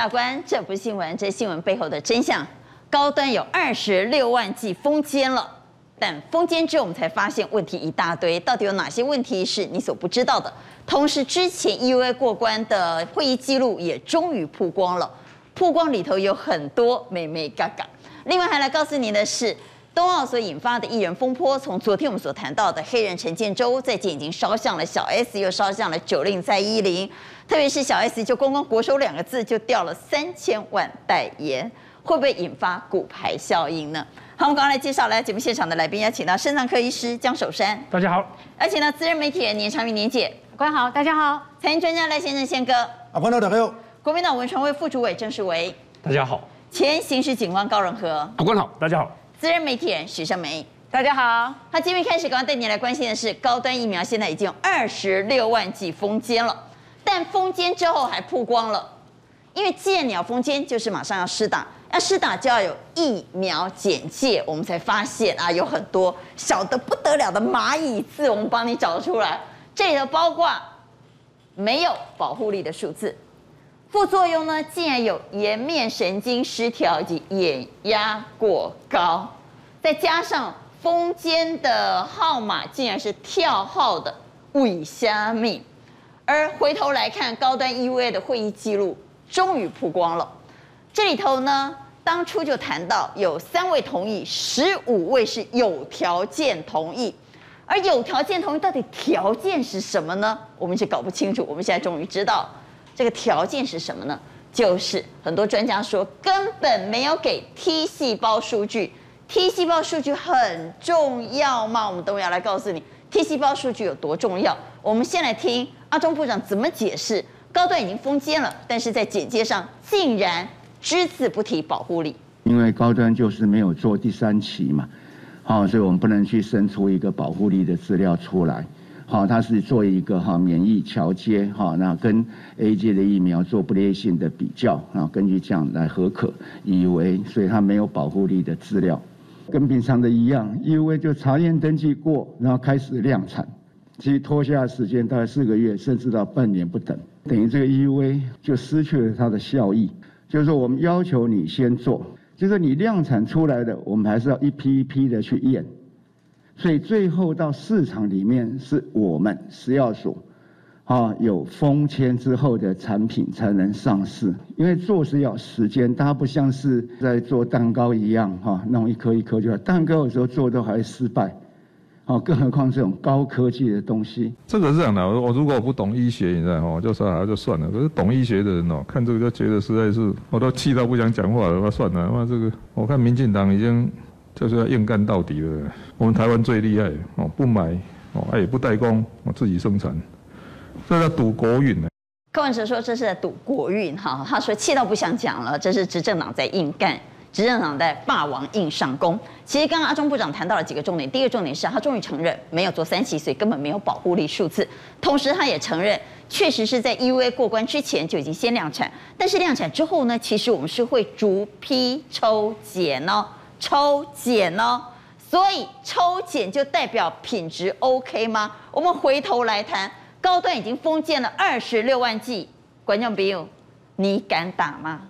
大官，这不是新闻，这是新闻背后的真相。高端有二十六万剂封监了，但封监之后，我们才发现问题一大堆。到底有哪些问题是你所不知道的？同时，之前 EUA 过关的会议记录也终于曝光了，曝光里头有很多美眉嘎嘎。另外，还来告诉你的是，冬奥所引发的艺人风波，从昨天我们所谈到的黑人陈建州，最近已经烧向了小 S，又烧向了九令蔡依林。特别是小 S 就光光国手两个字就掉了三千万代言，会不会引发骨牌效应呢？好，我们刚刚来介绍来节目现场的来宾，邀请到肾脏科医师江守山，大家好；邀请到资深媒体人年长云年姐，各位好，大家好；财经专家赖先生宪哥，啊，观众大家好；国民党文传会副主委郑世维，大家好；前刑事警官高仁和，啊，官好，大家好；资深媒体人许胜梅，大家好。好，今天开始，刚刚带你来关心的是高端疫苗，现在已经有二十六万剂封缄了。但封缄之后还曝光了，因为既然你要封缄，就是马上要施打，要施打就要有疫苗简介，我们才发现啊，有很多小得不得了的蚂蚁字，我们帮你找出来，这里头包括没有保护力的数字，副作用呢，竟然有颜面神经失调以及眼压过高，再加上封缄的号码竟然是跳号的，为虾米？而回头来看，高端 EUA 的会议记录终于曝光了。这里头呢，当初就谈到有三位同意，十五位是有条件同意。而有条件同意到底条件是什么呢？我们是搞不清楚。我们现在终于知道，这个条件是什么呢？就是很多专家说根本没有给 T 细胞数据。T 细胞数据很重要吗？我们等会要来告诉你 T 细胞数据有多重要。我们先来听。阿中部长怎么解释高端已经封缄了，但是在简介上竟然只字不提保护力？因为高端就是没有做第三期嘛，好，所以我们不能去生出一个保护力的资料出来。好，它是做一个哈免疫桥接哈，那跟 AZ 的疫苗做不劣性的比较啊，根据这样来合可以为所以它没有保护力的资料，跟平常的一样，EUA 就查验登记过，然后开始量产。其实拖下的时间大概四个月，甚至到半年不等，等于这个 EUA 就失去了它的效益。就是说，我们要求你先做，就是你量产出来的，我们还是要一批一批的去验。所以最后到市场里面，是我们食药所啊有封签之后的产品才能上市。因为做是要时间，它不像是在做蛋糕一样哈，弄一颗一颗就好。蛋糕有时候做都还失败。哦，更何况这种高科技的东西，这个是这样的。我如果我不懂医学，你知道哦，就算了就算了。可是懂医学的人哦，看这个就觉得实在是，我都气到不想讲话了。那算了，那这个我看民进党已经就是要硬干到底了。我们台湾最厉害哦，不买哦，也不代工，我自己生产，这叫赌国运呢。柯文哲说这是在赌国运哈，他说气到不想讲了，这是执政党在硬干。执政党在霸王硬上弓。其实刚刚阿中部长谈到了几个重点，第一个重点是他终于承认没有做三期，所以根本没有保护力数字。同时，他也承认确实是在 EUA 过关之前就已经先量产，但是量产之后呢，其实我们是会逐批抽检哦，抽检哦。所以抽检就代表品质 OK 吗？我们回头来谈，高端已经封建了二十六万剂，观众朋友，你敢打吗？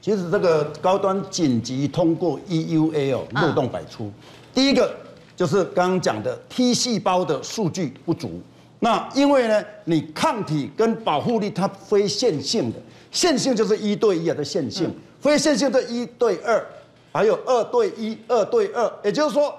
其实这个高端紧急通过 EUA 哦，漏洞百出。第一个就是刚刚讲的 T 细胞的数据不足。那因为呢，你抗体跟保护力它非线性的，线性就是一对一啊的线性，非线性的一对二，还有二对一、二对二。也就是说，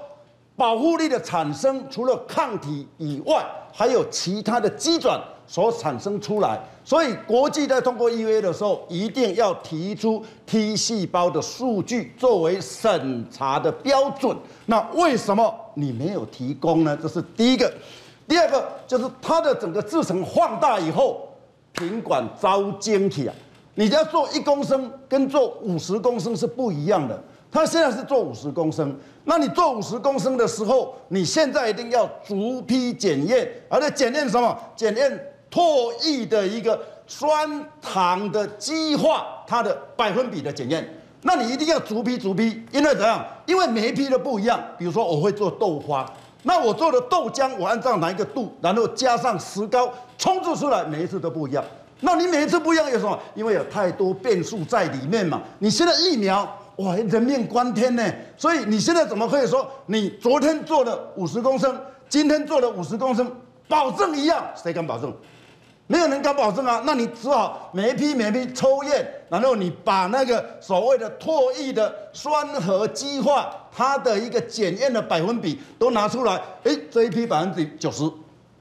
保护力的产生除了抗体以外，还有其他的机转。所产生出来，所以国际在通过 EUA 的时候，一定要提出 T 细胞的数据作为审查的标准。那为什么你没有提供呢？这是第一个。第二个就是它的整个制程放大以后，品管遭晶体啊，你只要做一公升跟做五十公升是不一样的。它现在是做五十公升，那你做五十公升的时候，你现在一定要逐批检验，而且检验什么？检验。唾液的一个酸糖的激化，它的百分比的检验，那你一定要逐批逐批，因为怎样？因为每一批都不一样。比如说我会做豆花，那我做的豆浆，我按照哪一个度，然后加上石膏冲制出来，每一次都不一样。那你每一次不一样有什么？因为有太多变数在里面嘛。你现在疫苗，哇，人命关天呢，所以你现在怎么可以说你昨天做了五十公升，今天做了五十公升，保证一样？谁敢保证？没有人敢保证啊。那你只好每一批每一批抽验，然后你把那个所谓的唾液的酸和基化，它的一个检验的百分比都拿出来。诶，这一批百分之九十。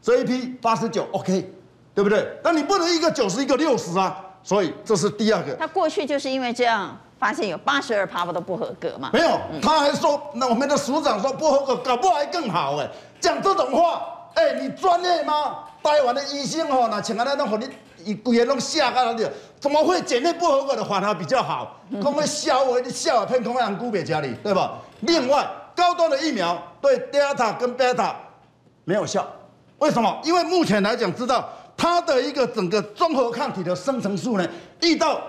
这一批八十九，OK，对不对？但你不能一个九十，一个六十啊，所以这是第二个。他过去就是因为这样，发现有八十二趴都不合格嘛。没有，他还说，那我们的署长说不合格，搞不好还更好哎。讲这种话，哎，你专业吗？台湾的医生哦，那请他来弄，和你一股也弄下干了，怎么会检验不合格的反而比较好？空会笑我，你笑我骗空让姑别家里，对吧？另外，高端的疫苗对 Delta 跟 Beta 没有效。为什么？因为目前来讲，知道它的一个整个综合抗体的生成数呢，遇到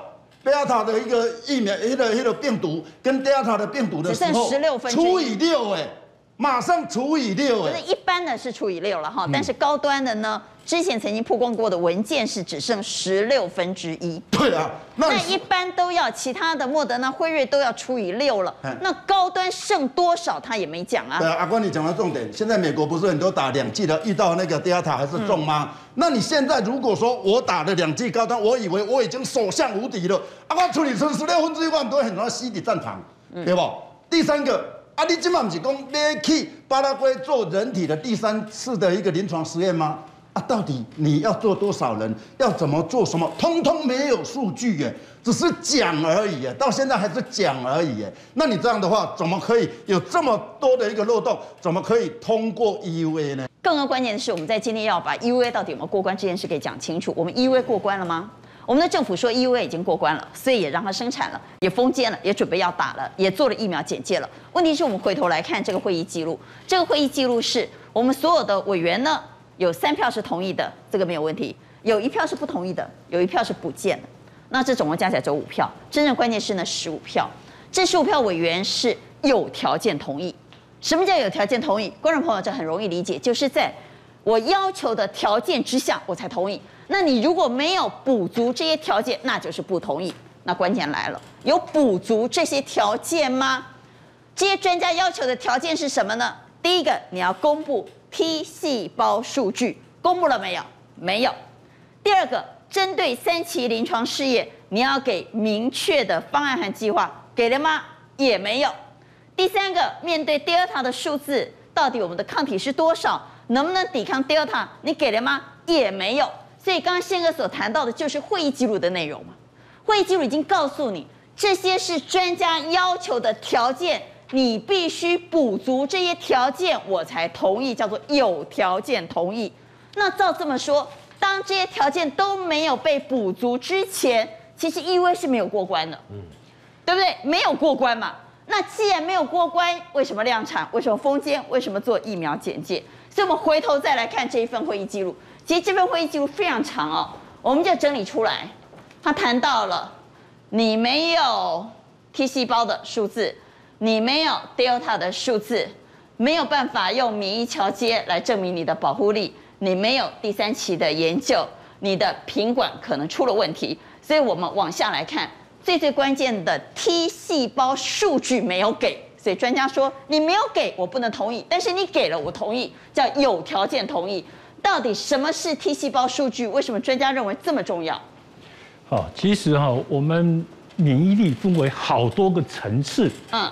贝塔的一个疫苗，一个一个病毒跟贝塔 t 的病毒的时候，十六分除以六，哎，马上除以六，哎，一般的是除以六了哈，但是高端的呢？之前曾经曝光过的文件是只剩十六分之一。对啊，那一般都要其他的莫德纳、辉瑞都要除以六了。那高端剩多少他也没讲啊。对啊，阿关你讲到重点，现在美国不是很多打两剂的，遇到那个 Delta 还是重吗？嗯、那你现在如果说我打了两剂高端，我以为我已经所向无敌了，阿关处理成十六分之一，万多很多西底战场，嗯、对不？第三个，啊，你今晚不是讲要去巴拉圭做人体的第三次的一个临床实验吗？啊，到底你要做多少人？要怎么做什么？通通没有数据耶，只是讲而已耶，到现在还是讲而已耶。那你这样的话，怎么可以有这么多的一个漏洞？怎么可以通过 EUA 呢？更多关键的是，我们在今天要把 EUA 到底有没有过关这件事给讲清楚。我们 EUA 过关了吗？我们的政府说 EUA 已经过关了，所以也让它生产了，也封监了，也准备要打了，也做了疫苗简介了。问题是我们回头来看这个会议记录，这个会议记录是我们所有的委员呢。有三票是同意的，这个没有问题；有一票是不同意的，有一票是不见的。那这总共加起来只有五票。真正关键是呢，十五票。这十五票委员是有条件同意。什么叫有条件同意？观众朋友，这很容易理解，就是在我要求的条件之下，我才同意。那你如果没有补足这些条件，那就是不同意。那关键来了，有补足这些条件吗？这些专家要求的条件是什么呢？第一个，你要公布。T 细胞数据公布了没有？没有。第二个，针对三期临床试验，你要给明确的方案和计划，给了吗？也没有。第三个，面对 Delta 的数字，到底我们的抗体是多少？能不能抵抗 Delta？你给了吗？也没有。所以刚刚宪哥所谈到的就是会议记录的内容嘛。会议记录已经告诉你，这些是专家要求的条件。你必须补足这些条件，我才同意，叫做有条件同意。那照这么说，当这些条件都没有被补足之前，其实 EUA 是没有过关的，嗯，对不对？没有过关嘛。那既然没有过关，为什么量产？为什么封监？为什么做疫苗简介？所以我们回头再来看这一份会议记录。其实这份会议记录非常长哦，我们就整理出来。他谈到了你没有 T 细胞的数字。你没有 Delta 的数字，没有办法用免疫桥接来证明你的保护力。你没有第三期的研究，你的品管可能出了问题。所以我们往下来看，最最关键的 T 细胞数据没有给，所以专家说你没有给我不能同意，但是你给了我同意，叫有条件同意。到底什么是 T 细胞数据？为什么专家认为这么重要？好，其实哈，我们免疫力分为好多个层次。嗯。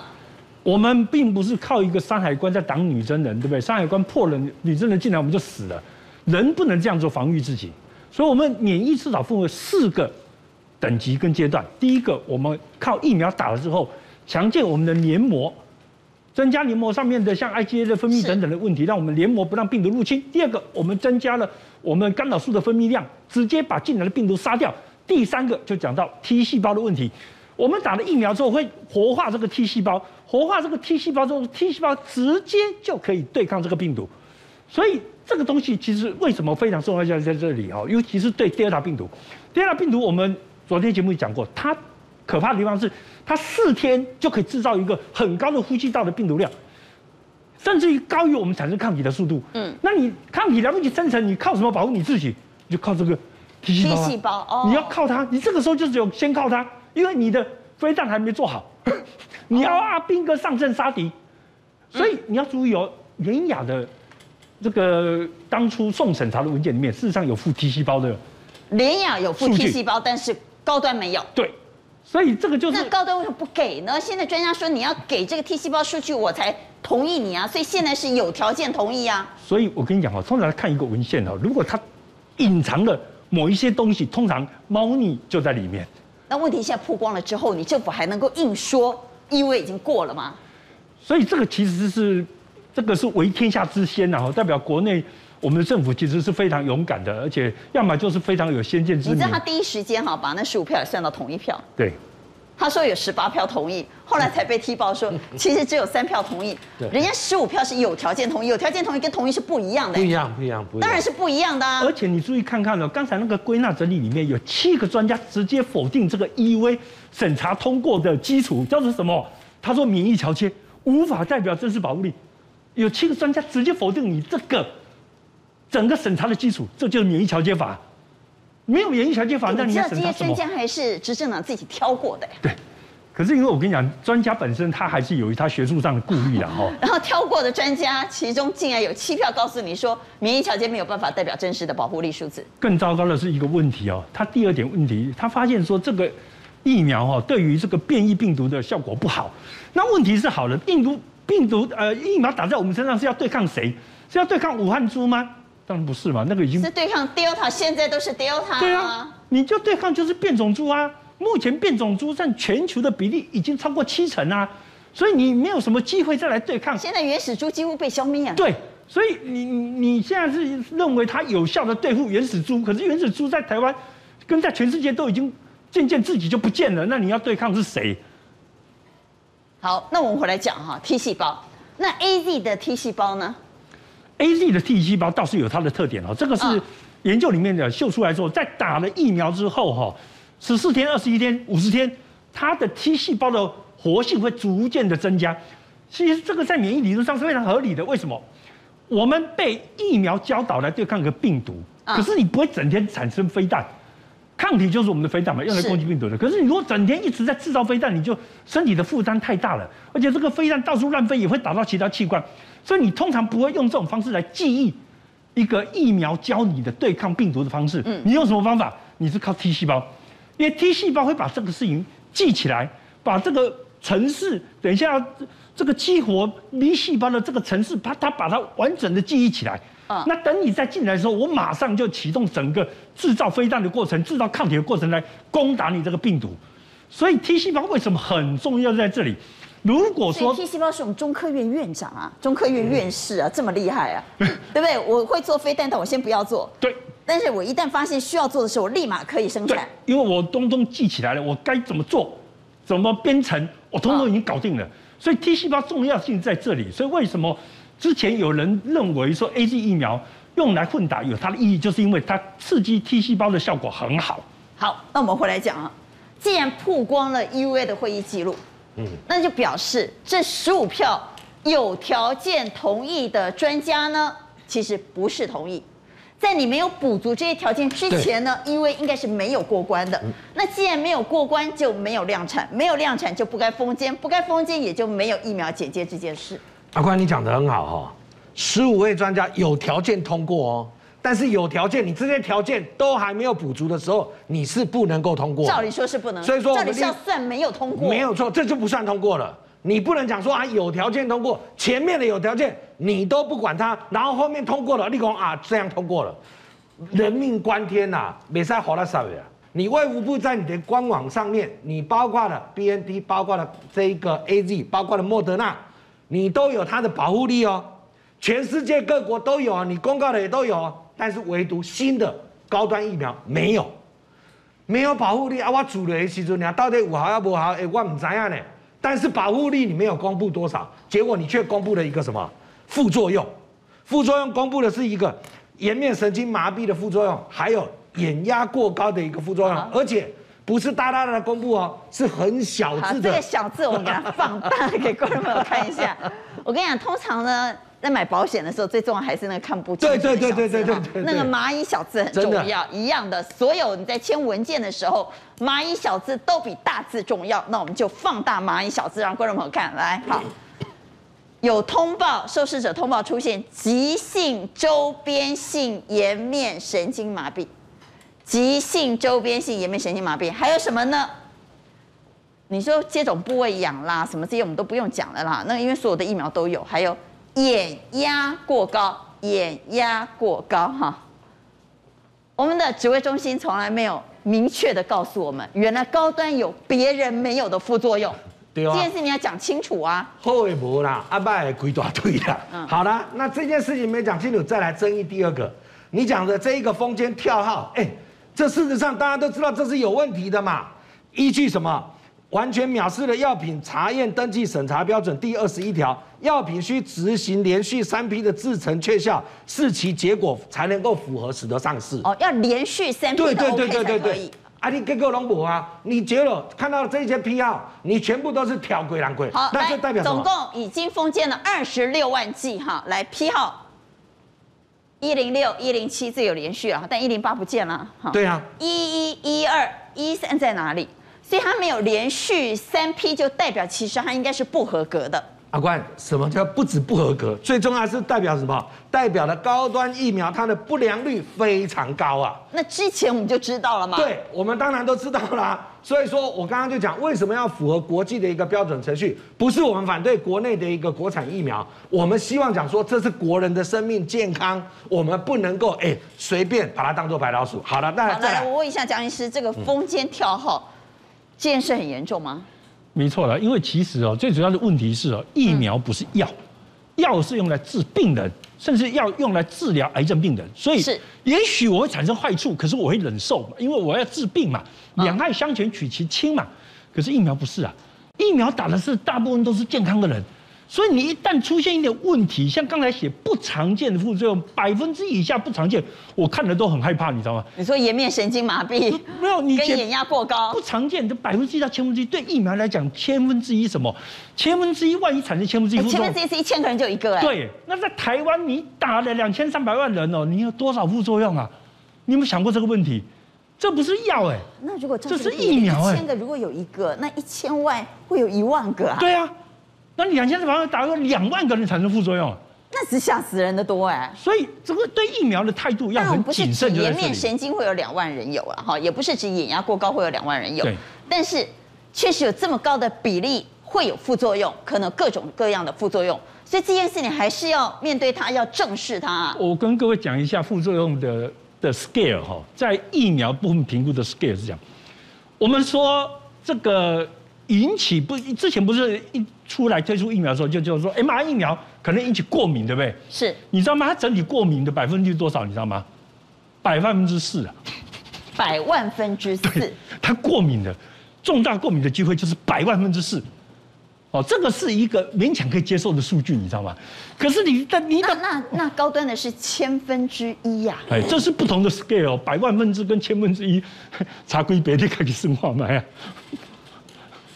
我们并不是靠一个山海关在挡女真人，对不对？山海关破了，女真人进来我们就死了。人不能这样做防御自己，所以我们免疫至少分为四个等级跟阶段。第一个，我们靠疫苗打了之后，强健我们的黏膜，增加黏膜上面的像 IgA 的分泌等等的问题，让我们黏膜不让病毒入侵。第二个，我们增加了我们干扰素的分泌量，直接把进来的病毒杀掉。第三个，就讲到 T 细胞的问题。我们打了疫苗之后会活化这个 T 细胞，活化这个 T 细胞之后，T 细胞直接就可以对抗这个病毒。所以这个东西其实为什么非常重要，在在这里哈，尤其是对 Delta 病毒。Delta 病毒我们昨天节目也讲过，它可怕的地方是它四天就可以制造一个很高的呼吸道的病毒量，甚至于高于我们产生抗体的速度。嗯，那你抗体来不及生成，你靠什么保护你自己？就靠这个 T 细胞啊。T 细胞哦，你要靠它，你这个时候就只有先靠它，因为你的飞弹还没做好，你要阿兵哥上阵杀敌，所以你要注意哦，联雅的这个当初送审查的文件里面，事实上有附 T 细胞的。联雅有附 T 细胞，但是高端没有。对，所以这个就是那高端为什么不给呢？现在专家说你要给这个 T 细胞数据，我才同意你啊。所以现在是有条件同意啊。所以我跟你讲哦，通常看一个文献哦，如果它隐藏了某一些东西，通常猫腻就在里面。那问题现在曝光了之后，你政府还能够硬说 EUA 已经过了吗？所以这个其实是这个是为天下之先然后代表国内。我们的政府其实是非常勇敢的，而且要么就是非常有先见之明。你知道他第一时间哈把那十五票也算到同一票。对。他说有十八票同意，后来才被踢爆说 其实只有三票同意。对。人家十五票是有条件同意，有条件同意跟同意是不一样的。不一样，不一样，不一样。当然是不一样的啊。而且你注意看看哦，刚才那个归纳整理里面有七个专家直接否定这个 EUA 审查通过的基础叫做什么？他说免疫桥接无法代表真实保护力，有七个专家直接否定你这个。整个审查的基础，这就是免疫调节法。没有免疫调节法，那你要审查什么？这些专家还是执政党自己挑过的。对，可是因为我跟你讲，专家本身他还是有他学术上的顾虑的哈。然后挑过的专家，其中竟然有七票告诉你说，免疫桥接没有办法代表真实的保护力数字。更糟糕的是一个问题哦，他第二点问题，他发现说这个疫苗哈，对于这个变异病毒的效果不好。那问题是好了，病毒病毒呃疫苗打在我们身上是要对抗谁？是要对抗武汉猪吗？当然不是嘛，那个已经是对抗 Delta，现在都是 Delta。对啊，你就对抗就是变种株啊。目前变种株占全球的比例已经超过七成啊，所以你没有什么机会再来对抗。现在原始株几乎被消灭了。对，所以你你现在是认为它有效的对付原始株，可是原始株在台湾跟在全世界都已经渐渐自己就不见了，那你要对抗是谁？好，那我们回来讲哈，T 细胞，那 AZ 的 T 细胞呢？A Z 的 T 细胞倒是有它的特点哦，这个是研究里面的秀出来之后，在打了疫苗之后哈，十四天、二十一天、五十天，它的 T 细胞的活性会逐渐的增加。其实这个在免疫理论上是非常合理的。为什么？我们被疫苗教导来对抗一个病毒，可是你不会整天产生飞弹，抗体就是我们的飞弹嘛，用来攻击病毒的。可是你如果整天一直在制造飞弹，你就身体的负担太大了，而且这个飞弹到处乱飞，也会打到其他器官。所以你通常不会用这种方式来记忆一个疫苗教你的对抗病毒的方式。嗯，你用什么方法？你是靠 T 细胞，因为 T 细胞会把这个事情记起来，把这个城市，等一下这个激活 B 细胞的这个城市，把它把它完整的记忆起来。啊，那等你再进来的时候，我马上就启动整个制造飞弹的过程，制造抗体的过程来攻打你这个病毒。所以 T 细胞为什么很重要在这里？如果说 T 细胞是我们中科院院长啊，中科院院士啊，这么厉害啊，对不对？我会做飞弹，但我先不要做。对。但是我一旦发现需要做的时候，我立马可以生产。因为我东东记起来了，我该怎么做，怎么编程，我通通已经搞定了。所以 T 细胞重要性在这里。所以为什么之前有人认为说 AZ 疫苗用来混打有它的意义，就是因为它刺激 T 细胞的效果很好。好，那我们回来讲啊，既然曝光了 EUA 的会议记录。嗯，那就表示这十五票有条件同意的专家呢，其实不是同意，在你没有补足这些条件之前呢，因为应该是没有过关的。那既然没有过关，就没有量产，没有量产就不该封监，不该封监也就没有疫苗简介这件事。阿宽，你讲的很好哈，十五位专家有条件通过哦。但是有条件，你这些条件都还没有补足的时候，你是不能够通过。照理说是不能，所以说照理是要算没有通过。没有错，这就不算通过了。你不能讲说啊有条件通过，前面的有条件你都不管它，然后后面通过了，立功啊这样通过了，人命关天呐，没在好了少爷啊！你外务部在你的官网上面，你包括了 BNT，包括了这一个 AZ，包括了莫德纳，你都有它的保护力哦。全世界各国都有啊，你公告的也都有。但是唯独新的高端疫苗没有，没有保护力啊！我煮的时候，你到底有好要不好？哎，我不知道呢。但是保护力你没有公布多少，结果你却公布了一个什么副作用？副作用公布的是一个颜面神经麻痹的副作用，还有眼压过高的一个副作用，而且不是大大的公布哦，是很小字的。这个小字我们给它放大，给观众朋友看一下。我跟你讲，通常呢。在买保险的时候，最重要还是那个看不清对对对的小字对对对哈对对那个蚂蚁小字很重要，一样的。所有你在签文件的时候，蚂蚁小字都比大字重要。那我们就放大蚂蚁小字，让观众朋友看。来，好，有通报，受试者通报出现急性周边性颜面神经麻痹，急性周边性颜面神经麻痹，还有什么呢？你说接种部位痒啦，什么这些我们都不用讲了啦。那因为所有的疫苗都有，还有眼压过高，眼压过高哈。我们的指挥中心从来没有明确的告诉我们，原来高端有别人没有的副作用。对啊，这件事你要讲清楚啊。好的无啦，阿拜鬼大队啦。嗯，好了，那这件事情没讲清楚，再来争议第二个。你讲的这一个封间跳号，哎，这事实上大家都知道这是有问题的嘛？依据什么？完全藐视了药品查验登记审查标准第二十一条，药品需执行连续三批的制成确效，视其结果才能够符合，使得上市。哦，要连续三批的 OK 才可以。啊，你给个龙博啊，你觉得看到这些批号，你全部都是挑鬼狼鬼。好，那就代表？总共已经封建了二十六万剂哈，来批号一零六、一零七，这有连续了，但一零八不见了。哈，对啊，一一一二一三在哪里？所以它没有连续三批，就代表其实它应该是不合格的。阿冠，什么叫不止不合格？最重要是代表什么？代表了高端疫苗它的不良率非常高啊。那之前我们就知道了嘛？对，我们当然都知道啦。所以说我刚刚就讲，为什么要符合国际的一个标准程序？不是我们反对国内的一个国产疫苗，我们希望讲说这是国人的生命健康，我们不能够哎随便把它当做白老鼠。好了，那再来，我问一下蒋医师，这个封间跳号。嗯这件事很严重吗？没错了，因为其实哦，最主要的问题是哦，疫苗不是药，药是用来治病人，甚至要用来治疗癌症病人，所以是也许我会产生坏处，可是我会忍受，因为我要治病嘛，两害相权取其轻嘛。可是疫苗不是啊，疫苗打的是大部分都是健康的人。所以你一旦出现一点问题，像刚才写不常见的副作用，百分之以下不常见，我看了都很害怕，你知道吗？你说颜面神经麻痹，没有你跟眼压过高，不常见，这百分之一到千分之一，对疫苗来讲，千分之一什么？千分之一，万一产生千分之一副作用，千分之一是一千个人就一个哎。对，那在台湾你打了两千三百万人哦，你有多少副作用啊？你有没有想过这个问题？这不是药哎，那如果这是疫苗哎，一千个如果有一个，那一千万会有一万个啊？对啊。那两千四百万打个两万个人产生副作用，那是吓死人的多哎。所以这个对疫苗的态度要很谨慎。颜面神经会有两万人有了哈，也不是指眼压过高会有两万人有。对。但是确实有这么高的比例会有副作用，可能各种各样的副作用。所以这件事你还是要面对它，要正视它。我跟各位讲一下副作用的的 scale 哈，在疫苗部分评估的 scale 是这样。我们说这个。引起不之前不是一出来推出疫苗的时候就就是说 mRNA 疫苗可能引起过敏，对不对？是，你知道吗？它整体过敏的百分率多少？你知道吗？百万分之四啊！百万分之四，它过敏的重大过敏的机会就是百万分之四。哦，这个是一个勉强可以接受的数据，你知道吗？可是你的你的那那，那高端的是千分之一呀！哎，这是不同的 scale，百万分之跟千分之一，差归别的可以生化买啊。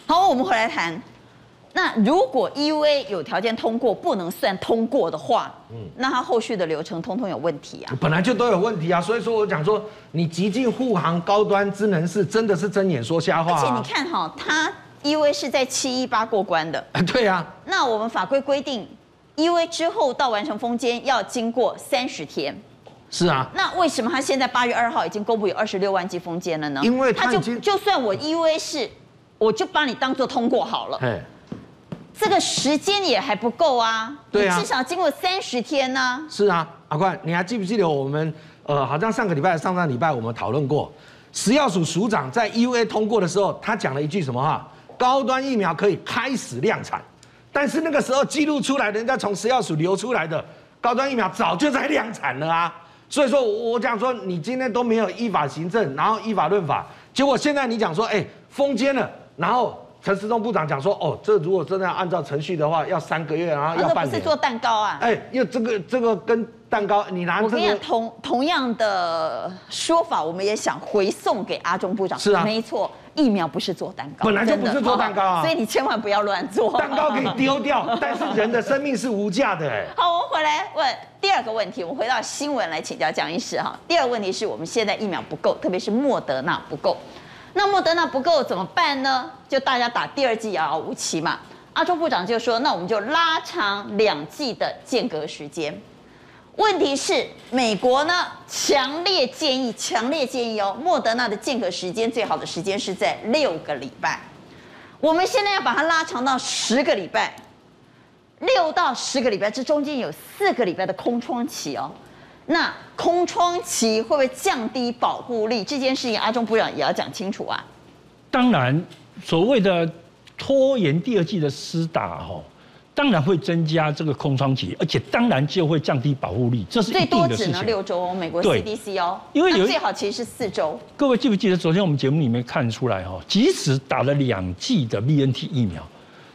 好，我们回来谈。那如果 EUA 有条件通过，不能算通过的话，嗯，那它后续的流程通通有问题啊。本来就都有问题啊，所以说我讲说，你极尽护航高端智能是真的是睁眼说瞎话啊。而且你看哈，它 EUA 是在七一八过关的。对啊。那我们法规规定，EUA 之后到完成封缄要经过三十天。是啊。那为什么它现在八月二号已经公布有二十六万剂封缄了呢？因为它就就算我 EUA 是。我就把你当做通过好了，这个时间也还不够啊，对啊，至少经过三十天呢。是啊，阿冠，你还记不记得我们呃，好像上个礼拜、上上礼拜我们讨论过，食药署署长在 EUA 通过的时候，他讲了一句什么话？高端疫苗可以开始量产，但是那个时候记录出来，人家从食药署流出来的高端疫苗早就在量产了啊。所以说，我讲说，你今天都没有依法行政，然后依法论法，结果现在你讲说，哎，封监了。然后陈时中部长讲说：“哦，这如果真的要按照程序的话，要三个月，然后要半年。”不是做蛋糕啊？哎，因为这个这个跟蛋糕，你拿这个。我跟你讲，同同样的说法，我们也想回送给阿中部长。是啊，没错，疫苗不是做蛋糕，本来就不是做蛋糕啊，所以你千万不要乱做。蛋糕可以丢掉，但是人的生命是无价的。哎，好，我们。回来问第二个问题，我们回到新闻来请教江医师哈。第二个问题是我们现在疫苗不够，特别是莫德纳不够。那莫德纳不够怎么办呢？就大家打第二剂遥遥无期嘛。阿中部长就说，那我们就拉长两剂的间隔时间。问题是美国呢，强烈建议，强烈建议哦，莫德纳的间隔时间最好的时间是在六个礼拜。我们现在要把它拉长到十个礼拜。六到十个礼拜，这中间有四个礼拜的空窗期哦。那空窗期会不会降低保护力？这件事情，阿中部长也要讲清楚啊。当然，所谓的拖延第二季的施打，哦，当然会增加这个空窗期，而且当然就会降低保护力，这是一定的事情。最多只能六周哦，美国 CDC 哦，因为有最好其实是四周。各位记不记得昨天我们节目里面看出来哦，即使打了两剂的 BNT 疫苗。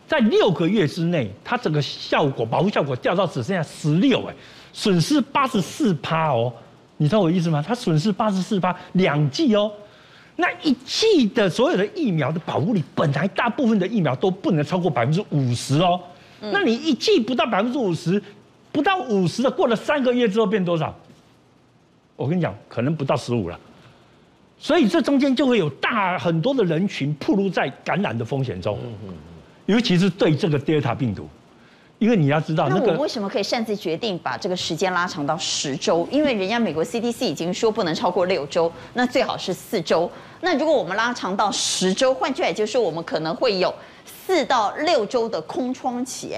在六个月之内，它整个效果保护效果掉到只剩下十六，哎，损失八十四趴哦，你知道我意思吗？它损失八十四趴，两剂哦，那一剂的所有的疫苗的保护力，本来大部分的疫苗都不能超过百分之五十哦，嗯、那你一剂不到百分之五十，不到五十的，过了三个月之后变多少？我跟你讲，可能不到十五了，所以这中间就会有大很多的人群暴露在感染的风险中。尤其是对这个 Delta 病毒，因为你要知道，那我们为什么可以擅自决定把这个时间拉长到十周？因为人家美国 CDC 已经说不能超过六周，那最好是四周。那如果我们拉长到十周，换句话就是说，我们可能会有四到六周的空窗期。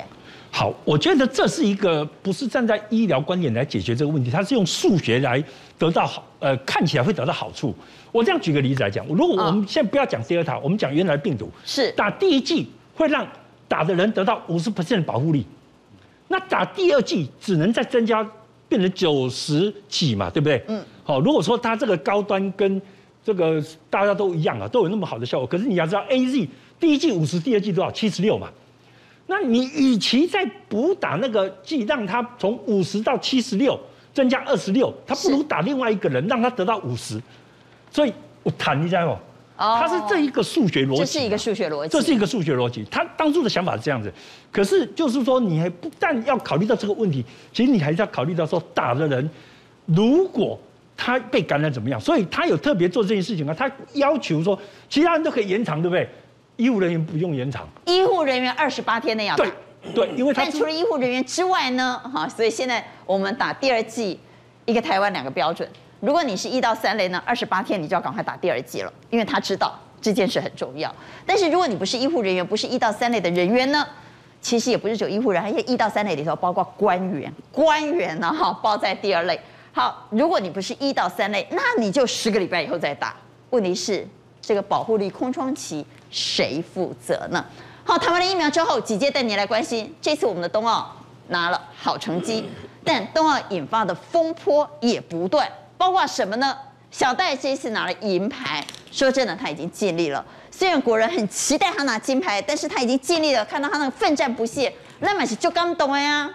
好，我觉得这是一个不是站在医疗观点来解决这个问题，它是用数学来得到好，呃，看起来会得到好处。我这样举个例子来讲，如果我们现在不要讲第二塔，我们讲原来病毒是打第一剂。会让打的人得到五十 percent 的保护力，那打第二剂只能再增加变成九十几嘛，对不对？嗯。好，如果说它这个高端跟这个大家都一样啊，都有那么好的效果，可是你要知道，AZ 第一剂五十，第二剂多少？七十六嘛。那你与其再补打那个剂，让它从五十到七十六增加二十六，它不如打另外一个人，让他得到五十。所以我谈一下哦。它是这一个数学逻辑，这是一个数学逻辑，这是一个数学逻辑。他当初的想法是这样子，可是就是说，你还不但要考虑到这个问题，其实你还是要考虑到说，打的人如果他被感染怎么样？所以他有特别做这件事情啊，他要求说，其他人都可以延长，对不对？医护人员不用延长，医护人员二十八天内要打。对对，因为他除了医护人员之外呢，哈，所以现在我们打第二剂，一个台湾两个标准。如果你是一到三类呢，二十八天你就要赶快打第二剂了，因为他知道这件事很重要。但是如果你不是医护人员，不是一到三类的人员呢，其实也不是只有医护人员，还有一到三类里头包括官员，官员呢哈包在第二类。好，如果你不是一到三类，那你就十个礼拜以后再打。问题是这个保护力空窗期谁负责呢？好，谈完了疫苗之后，紧接带你来关心这次我们的冬奥拿了好成绩，但冬奥引发的风波也不断。包括什么呢？小戴这一次拿了银牌，说真的，他已经尽力了。虽然国人很期待他拿金牌，但是他已经尽力了。看到他那个奋战不懈，那么是就刚懂了呀。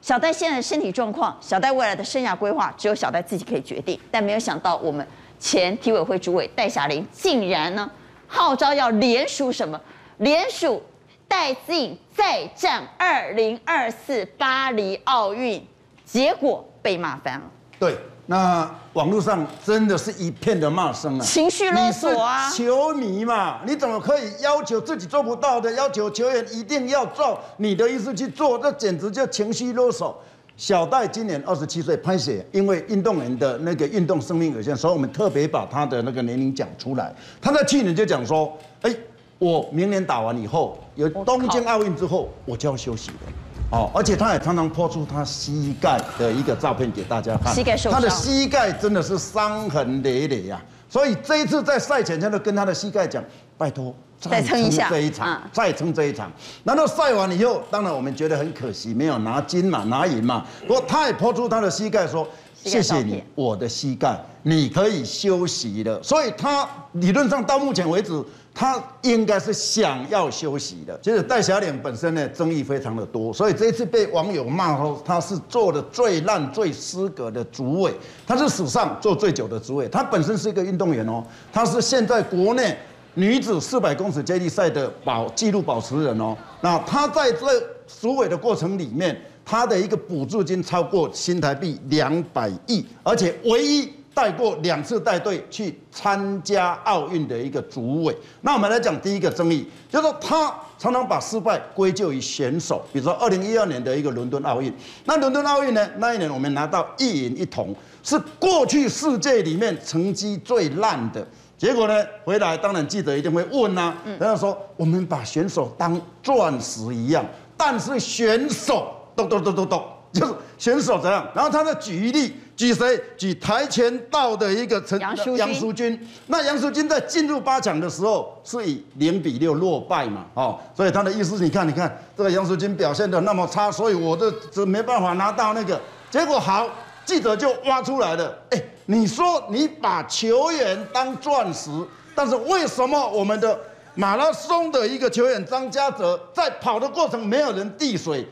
小戴现在的身体状况，小戴未来的生涯规划，只有小戴自己可以决定。但没有想到，我们前体委会主委戴霞玲竟然呢号召要联署什么？联署戴资颖再战二零二四巴黎奥运，结果被骂翻了。对。那网络上真的是一片的骂声啊！情绪勒索啊！球迷嘛？你怎么可以要求自己做不到的，要求球员一定要照你的意思去做？这简直就情绪勒索。小戴今年二十七岁，拍写，因为运动员的那个运动生命有限，所以我们特别把他的那个年龄讲出来。他在去年就讲说：“哎，我明年打完以后，有东京奥运之后，我就要休息了。”哦，而且他也常常抛出他膝盖的一个照片给大家看，膝盖受伤，他的膝盖真的是伤痕累累呀。所以这一次在赛前，他都跟他的膝盖讲：“拜托，再撑一下这一场，再撑这一场。”然后赛完以后，当然我们觉得很可惜，没有拿金嘛，拿银嘛。不过他也抛出他的膝盖说：“谢谢你，我的膝盖，你可以休息了。”所以他理论上到目前为止。他应该是想要休息的。其实戴小脸本身呢，争议非常的多，所以这一次被网友骂后他是做的最烂、最失格的主委，他是史上做最久的主委。他本身是一个运动员哦，他是现在国内女子四百公尺接力赛的保纪录保持人哦。那他在这主委的过程里面，他的一个补助金超过新台币两百亿，而且唯一带过两次带队去参加奥运的一个主委。那我们来讲第一个争议，就是说他常常把失败归咎于选手，比如说二零一二年的一个伦敦奥运，那伦敦奥运呢，那一年我们拿到一银一铜，是过去世界里面成绩最烂的。结果呢，回来当然记者一定会问呐、啊，然后说我们把选手当钻石一样，但是选手咚咚咚咚咚，就是选手怎样？然后他的举例举谁？举跆拳道的一个陈杨淑君。那杨淑君在进入八强的时候是以零比六落败嘛，哦，所以他的意思是你看，你看这个杨淑君表现的那么差，所以我这这没办法拿到那个。结果好，记者就挖出来了，哎。你说你把球员当钻石，但是为什么我们的马拉松的一个球员张家泽在跑的过程没有人递水？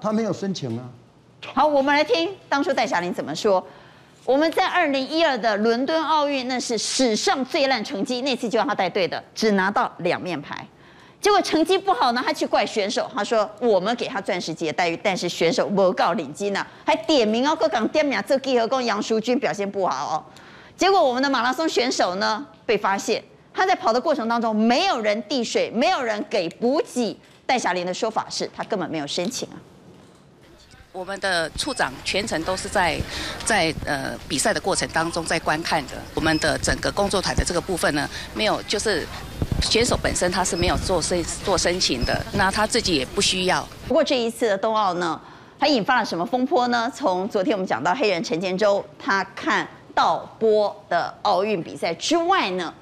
他没有申请啊。好，我们来听当初戴霞玲怎么说。我们在二零一二的伦敦奥运，那是史上最烂成绩，那次就让他带队的，只拿到两面牌。结果成绩不好呢，他去怪选手。他说我们给他钻石级的待遇，但是选手没告领金呢，还点名哦，各港点名这记和讲杨淑君表现不好哦。结果我们的马拉松选手呢被发现，他在跑的过程当中没有人递水，没有人给补给。戴霞玲的说法是他根本没有申请啊。我们的处长全程都是在在呃比赛的过程当中在观看的。我们的整个工作台的这个部分呢，没有就是。选手本身他是没有做申做申请的，那他自己也不需要。不过这一次的冬奥呢，它引发了什么风波呢？从昨天我们讲到黑人陈建州，他看盗播的奥运比赛之外呢，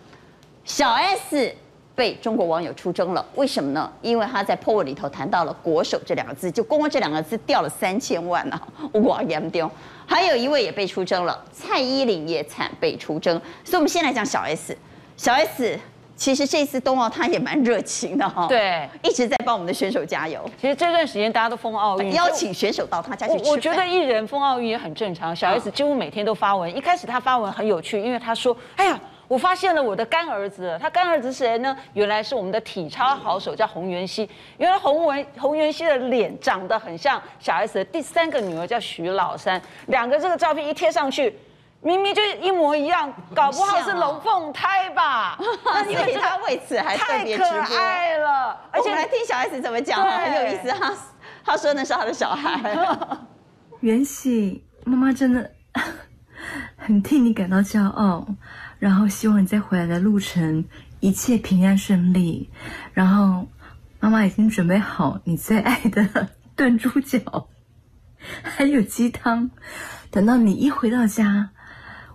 小 S 被中国网友出征了。为什么呢？因为他在 po 文里头谈到了“国手”这两个字，就光光这两个字掉了三千万呢、啊，哇严丢。还有一位也被出征了，蔡依林也惨被出征。所以，我们先来讲小 S，小 S。其实这次冬奥他也蛮热情的哈，对，一直在帮我们的选手加油。其实这段时间大家都封奥运，邀请选手到他家去吃饭。我觉得艺人封奥运也很正常。小 S 几乎每天都发文，一开始他发文很有趣，因为他说：“哎呀，我发现了我的干儿子。他干儿子是谁呢？原来是我们的体操好手，叫洪元熙。原来洪文洪元熙的脸长得很像小 S 的第三个女儿，叫徐老三。两个这个照片一贴上去。”明明就一模一样，搞不好是龙凤胎吧？那因为他为此还特别直播。太可爱了，而且来听小 S 怎么讲，很有意思。他他说那是他的小孩。元喜，妈妈真的 很替你感到骄傲，然后希望你在回来的路程一切平安顺利。然后妈妈已经准备好你最爱的炖猪脚，还有鸡汤，等到你一回到家。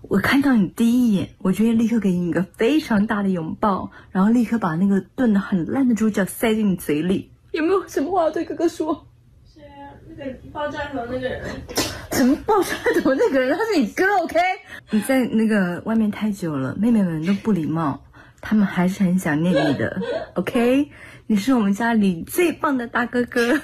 我看到你第一眼，我就会立刻给你一个非常大的拥抱，然后立刻把那个炖得很烂的猪脚塞进你嘴里。有没有什么话要对哥哥说？对，爆炸头那个人。什么爆炸头那个人？他是你哥，OK？你在那个外面太久了，妹妹们都不礼貌，他们还是很想念你的，OK？你是我们家里最棒的大哥哥。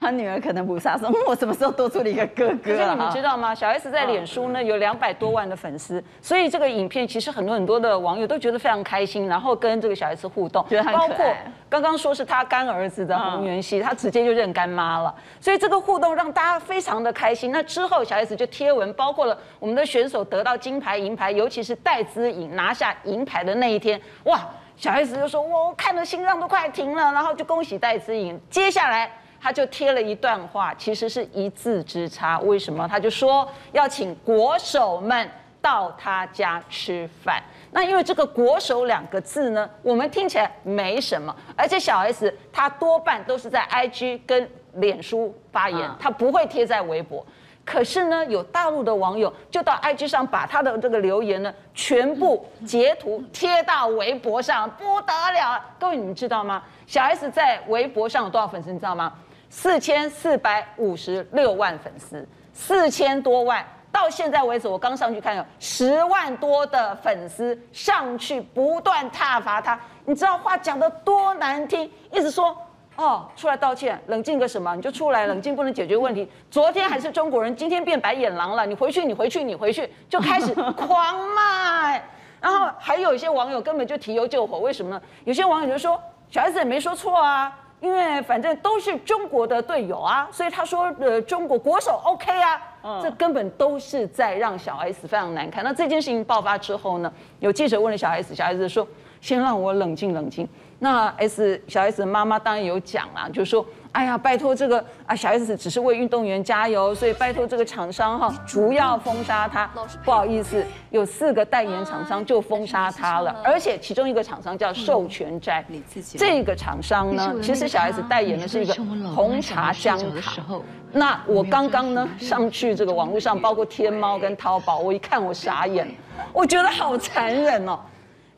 他女儿可能不傻说，嗯我什么时候多出了一个哥哥？可是你们知道吗？小 S 在脸书呢有两百多万的粉丝，所以这个影片其实很多很多的网友都觉得非常开心，然后跟这个小 S 互动。包括刚刚说是他干儿子的洪元熙，他直接就认干妈了，所以这个互动让大家非常的开心。那之后小 S 就贴文，包括了我们的选手得到金牌、银牌，尤其是戴资颖拿下银牌的那一天，哇，小 S 就说我看的心脏都快停了，然后就恭喜戴资颖。接下来。他就贴了一段话，其实是一字之差。为什么？他就说要请国手们到他家吃饭。那因为这个“国手”两个字呢，我们听起来没什么，而且小 S 他多半都是在 IG 跟脸书发言，他不会贴在微博。可是呢，有大陆的网友就到 IG 上把他的这个留言呢，全部截图贴到微博上，不得了。各位你们知道吗？小 S 在微博上有多少粉丝？你知道吗？四千四百五十六万粉丝，四千多万，到现在为止，我刚上去看有十万多的粉丝上去不断挞伐他，你知道话讲得多难听，一直说哦，出来道歉，冷静个什么？你就出来冷静，不能解决问题。昨天还是中国人，今天变白眼狼了，你回去，你回去，你回去，就开始狂骂。然后还有一些网友根本就提油救火，为什么呢？有些网友就说小 S 也没说错啊。因为反正都是中国的队友啊，所以他说呃中国国手 OK 啊，嗯、这根本都是在让小 S 非常难看。那这件事情爆发之后呢，有记者问了小 S，小 S 说先让我冷静冷静。那 S 小 S 的妈妈当然有讲啦，就是说。哎呀，拜托这个啊，小 S 只是为运动员加油，所以拜托这个厂商哈，不要封杀他。不好意思，有四个代言厂商就封杀他了，而且其中一个厂商叫授权斋。这个厂商呢，其实小 S 代言的是一个红茶姜茶。那我刚刚呢上去这个网络上，包括天猫跟淘宝，我一看我傻眼，我觉得好残忍哦。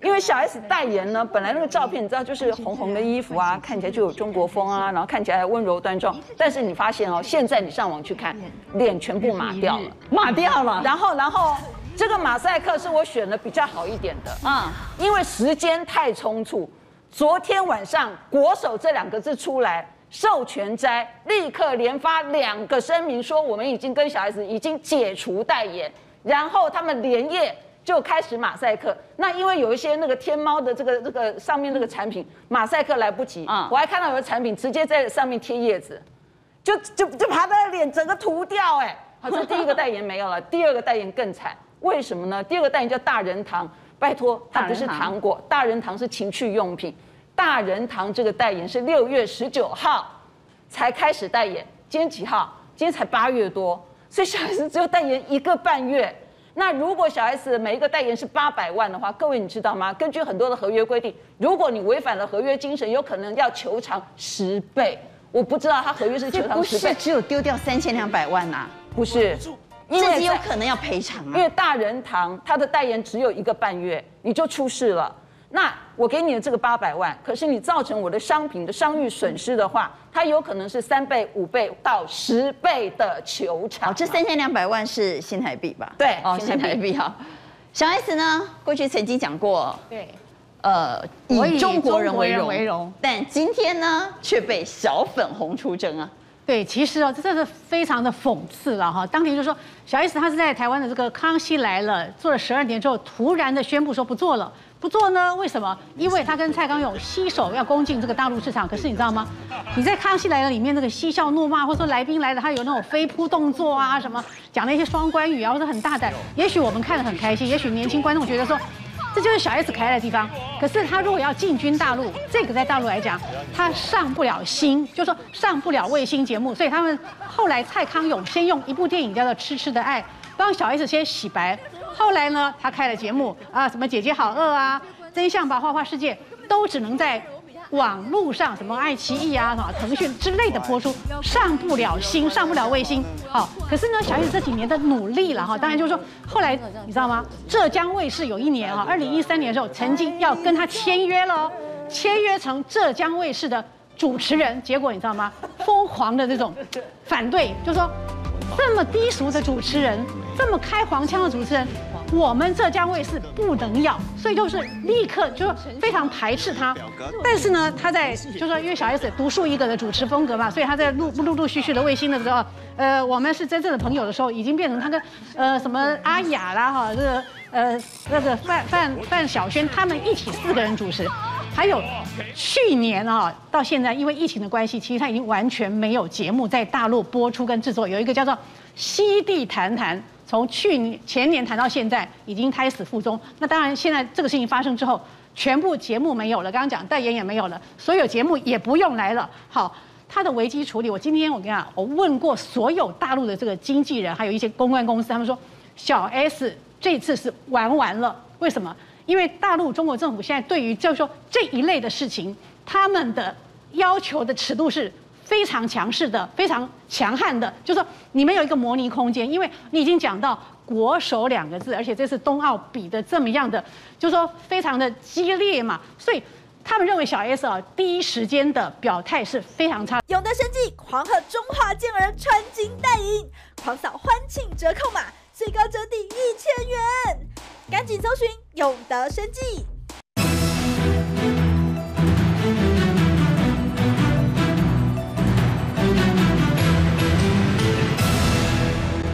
因为小 S 代言呢，本来那个照片你知道就是红红的衣服啊，看起来就有中国风啊，然后看起来温柔端庄。但是你发现哦，现在你上网去看，脸全部码掉了，码掉了。然后，然后这个马赛克是我选的比较好一点的啊，因为时间太匆促。昨天晚上“国手”这两个字出来，授权斋立刻连发两个声明，说我们已经跟小 S 已经解除代言，然后他们连夜。就开始马赛克，那因为有一些那个天猫的这个这个上面那个产品马赛克来不及。啊，我还看到有的产品直接在上面贴叶子，就就就把他的脸整个涂掉哎，好，像第一个代言没有了，第二个代言更惨，为什么呢？第二个代言叫大人堂，拜托，它不是糖果，大人堂是情趣用品，大人堂这个代言是六月十九号才开始代言，今天几号？今天才八月多，所以小 S 只有代言一个半月。那如果小 S 每一个代言是八百万的话，各位你知道吗？根据很多的合约规定，如果你违反了合约精神，有可能要求偿十倍。我不知道他合约是求偿十倍，不是只有丢掉三千两百万呐、啊？不是，因为有可能要赔偿啊。因为大人堂他的代言只有一个半月，你就出事了。那我给你的这个八百万，可是你造成我的商品的商誉损失的话，它有可能是三倍、五倍到十倍的求偿。哦，这三千两百万是新台币吧？对，哦，新台币哈。小 S 呢，过去曾经讲过，对，呃，以中国人为荣，为荣，但今天呢，却被小粉红出征啊。对，其实哦，这真是非常的讽刺了哈。当年就说小 S 她是在台湾的这个《康熙来了》做了十二年之后，突然的宣布说不做了。不做呢？为什么？因为他跟蔡康永携手要攻进这个大陆市场。可是你知道吗？你在《康熙来了》里面那个嬉笑怒骂，或者说来宾来了，他有那种飞扑动作啊，什么讲那些双关语啊，或者很大胆。也许我们看得很开心，也许年轻观众觉得说，这就是小 S 可爱的地方。可是他如果要进军大陆，这个在大陆来讲，他上不了星，就说上不了卫星节目。所以他们后来蔡康永先用一部电影叫做《痴痴的爱》，帮小 S 先洗白。后来呢，他开了节目啊，什么姐姐好饿啊，真相吧，花花世界都只能在网络上，什么爱奇艺啊、什么腾讯之类的播出，上不了星，上不了卫星。好，可是呢，小 S 这几年的努力了哈，当然就是说，后来你知道吗？浙江卫视有一年啊，二零一三年的时候，曾经要跟他签约了，签约成浙江卫视的主持人，结果你知道吗？疯狂的这种反对，就说。这么低俗的主持人，这么开黄腔的主持人，我们浙江卫视不能要，所以就是立刻就非常排斥他。但是呢，他在就说因为小 S 独树一格的主持风格嘛，所以他在陆陆陆续续的卫星的时候，呃，我们是真正的朋友的时候，已经变成他跟呃什么阿雅啦哈，这个呃那个范范范晓萱他们一起四个人主持。还有去年啊，到现在因为疫情的关系，其实他已经完全没有节目在大陆播出跟制作。有一个叫做《西地谈谈》，从去年前年谈到现在，已经胎死腹中。那当然，现在这个事情发生之后，全部节目没有了。刚刚讲代言也没有了，所有节目也不用来了。好，他的危机处理，我今天我跟你讲，我问过所有大陆的这个经纪人，还有一些公关公司，他们说小 S 这次是玩完了。为什么？因为大陆中国政府现在对于就是说这一类的事情，他们的要求的尺度是非常强势的，非常强悍的。就是说你们有一个模拟空间，因为你已经讲到“国手”两个字，而且这次冬奥比的这么样的，就是说非常的激烈嘛，所以他们认为小 S 啊第一时间的表态是非常差。永德生技狂贺中华健儿穿金戴银，狂扫欢庆折扣码，最高折抵一千元。赶紧搜寻永德生技。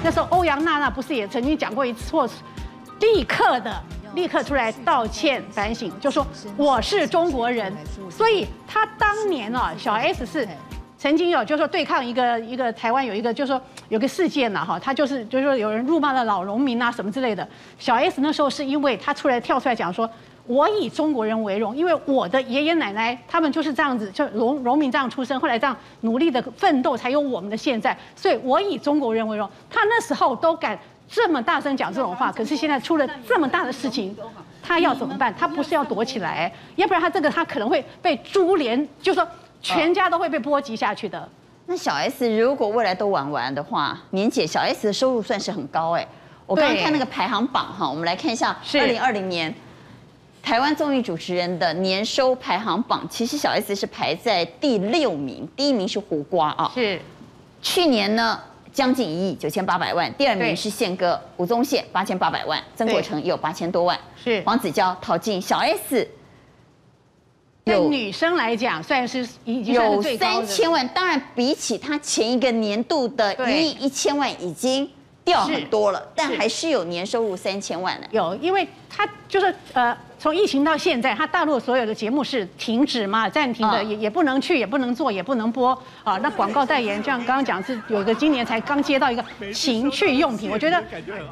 那时候欧阳娜娜不是也曾经讲过一次，立刻的。立刻出来道歉反省，就说我是中国人。所以他当年啊，小 S 是曾经有就是说对抗一个一个台湾有一个就是说有个事件呐哈，他就是就是说有人辱骂了老农民啊什么之类的。小 S 那时候是因为他出来跳出来讲说。我以中国人为荣，因为我的爷爷奶奶他们就是这样子，就农农民这样出生，后来这样努力的奋斗，才有我们的现在。所以我以中国人为荣。他那时候都敢这么大声讲这种话，可是现在出了这么大的事情，他要怎么办？他不是要躲起来，要不然他这个他可能会被株连，就说全家都会被波及下去的。那小 S 如果未来都玩完的话，年姐小 S 的收入算是很高哎。我刚刚看那个排行榜哈，我们来看一下二零二零年。台湾综艺主持人的年收排行榜，其实小 S 是排在第六名，第一名是胡瓜啊。是，去年呢将近一亿九千八百万，第二名是宪哥吴宗宪八千八百万，曾国成也有八千多万。是，黄子佼、陶晶莹、小 S，对女生来讲算是已经有三千万，当然比起他前一个年度的一亿一千万已经掉很多了，但还是有年收入三千万的。有，因为他就是呃。从疫情到现在，他大陆所有的节目是停止嘛，暂停的，也也不能去，也不能做，也不能播啊。那广告代言，像刚刚讲是有一个今年才刚接到一个情趣用品，我觉得，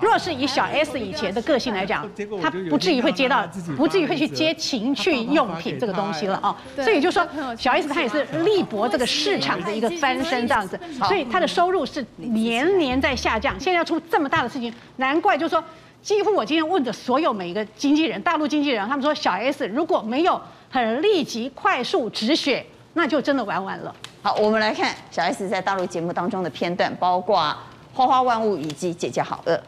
若是以小 S 以前的个性来讲，他不至于会接到，不至于会去接情趣用品这个东西了啊。所以就说小 S 他也是力搏这个市场的一个翻身这样子，所以他的收入是年年在下降，现在要出这么大的事情，难怪就是说。几乎我今天问的所有每一个经纪人，大陆经纪人，他们说小 S 如果没有很立即、快速止血，那就真的玩完了。好，我们来看小 S 在大陆节目当中的片段，包括《花花万物》以及《姐姐好饿》。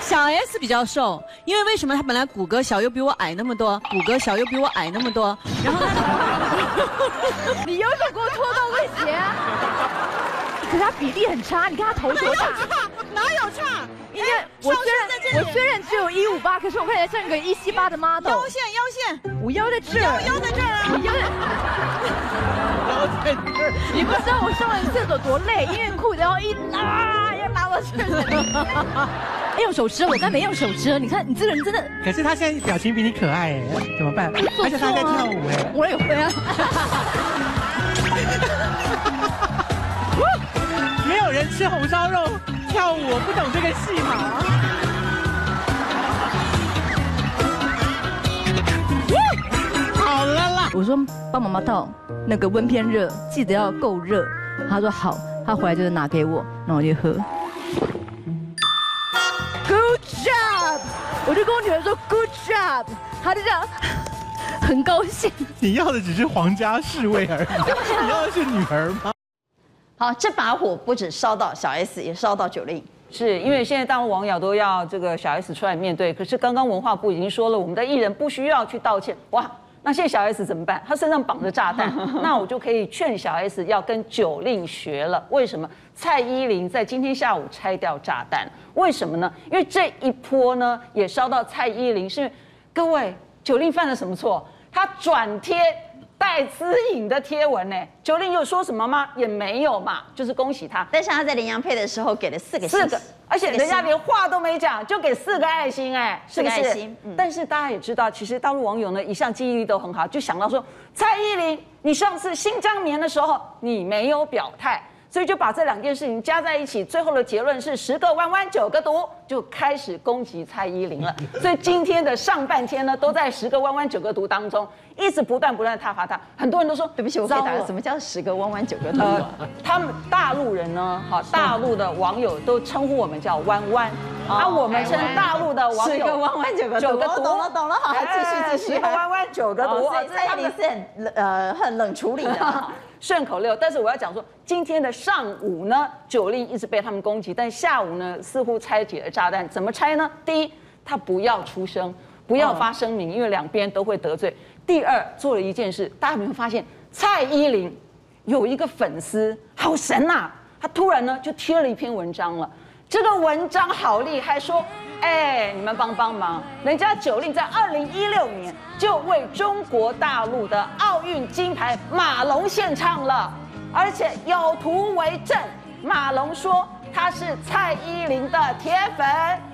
小 S 比较瘦，因为为什么？她本来骨骼小，又比我矮那么多，骨骼小又比我矮那么多，然后 你有种给我脱高跟鞋啊！可是他比例很差，你看他头多大？哪有差？因为我虽然我虽然只有一五八，可是我看起来像个一七八的 model。腰线腰线，我腰在这儿。腰腰在这儿啊！我腰在。腰在这儿。你不知道我上完厕所多累，因为裤子要一拉，要拉到这儿。用手遮，我刚没用手遮。你看你这个人真的。可是他现在表情比你可爱哎，怎么办？而且他在跳舞哎。我也会啊。没有人吃红烧肉跳舞，我不懂这个戏码。好了啦，我说帮妈妈倒那个温偏热，记得要够热。他说好，他回来就是拿给我，然后我就喝。Good job！我就跟我女儿说 Good job，她就这样很高兴。你要的只是皇家侍卫而已，你要的是女儿吗？好，这把火不止烧到小 S，也烧到九令。是因为现在大陆网友都要这个小 S 出来面对，可是刚刚文化部已经说了，我们的艺人不需要去道歉。哇，那现在小 S 怎么办？他身上绑着炸弹，那我就可以劝小 S 要跟九令学了。为什么？蔡依林在今天下午拆掉炸弹，为什么呢？因为这一波呢也烧到蔡依林，是各位九令犯了什么错？他转贴。戴资颖的贴文呢？Jolin 有说什么吗？也没有嘛，就是恭喜他。但是他在羚羊配的时候给了四个四个，而且人家连话都没讲，就给四个爱心哎，四个爱心。嗯、但是大家也知道，其实大陆网友呢一向记忆力都很好，就想到说蔡依林，你上次新疆棉的时候你没有表态。所以就把这两件事情加在一起，最后的结论是十个弯弯九个毒，就开始攻击蔡依林了。所以今天的上半天呢，都在十个弯弯九个毒当中，一直不断不断的挞伐他。很多人都说，对不起，我可以打个什么叫十个弯弯九个毒？呃，他们大陆人呢，好，大陆的网友都称呼我们叫弯弯，啊，我们称大陆的网友十个弯弯九个毒。九个毒，懂了懂了，好，继续继续。十个弯弯九个毒，蔡依林是很呃很冷处理的。顺口溜，但是我要讲说，今天的上午呢九令一直被他们攻击，但下午呢，似乎拆解了炸弹。怎么拆呢？第一，他不要出声，不要发声明，因为两边都会得罪。第二，做了一件事，大家有没有发现？蔡依林有一个粉丝，好神呐、他突然呢就贴了一篇文章了。这个文章好厉害，说。哎，你们帮帮忙！人家九令在二零一六年就为中国大陆的奥运金牌马龙献唱了，而且有图为证，马龙说他是蔡依林的铁粉，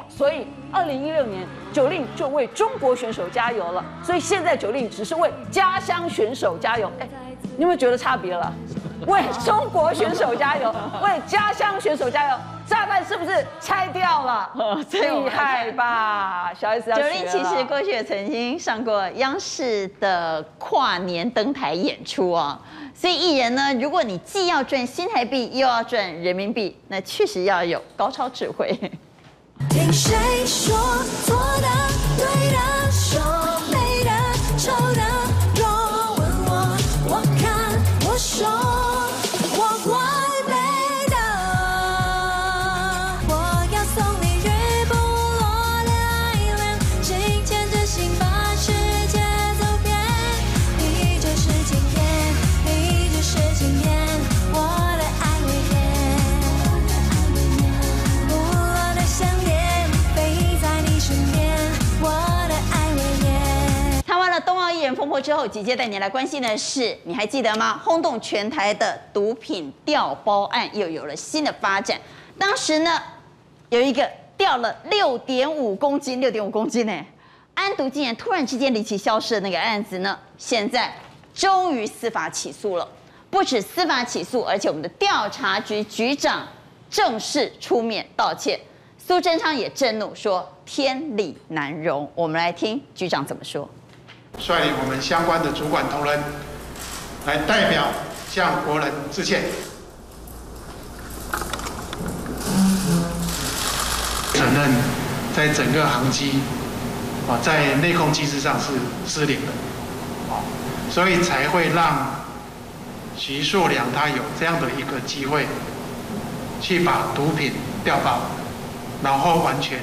所以二零一六年九令就为中国选手加油了。所以现在九令只是为家乡选手加油。哎，你有没有觉得差别了？为中国选手加油，为家乡选手加油。炸弹是不是拆掉了？厉害吧，小 S 要。九令其实过去也曾经上过央视的跨年登台演出啊，所以艺人呢，如果你既要赚新台币，又要赚人民币，那确实要有高超智慧。听谁说错的、对的、之后，紧接带你来关心的是，你还记得吗？轰动全台的毒品调包案又有了新的发展。当时呢，有一个调了六点五公斤，六点五公斤呢，安毒竟然突然之间离奇消失的那个案子呢，现在终于司法起诉了。不止司法起诉，而且我们的调查局局长正式出面道歉。苏贞昌也震怒说：“天理难容。”我们来听局长怎么说。率领我们相关的主管同仁来代表向国人致歉，承认在整个航机啊，在内控机制上是失灵的，啊，所以才会让徐硕良他有这样的一个机会，去把毒品调包，然后完全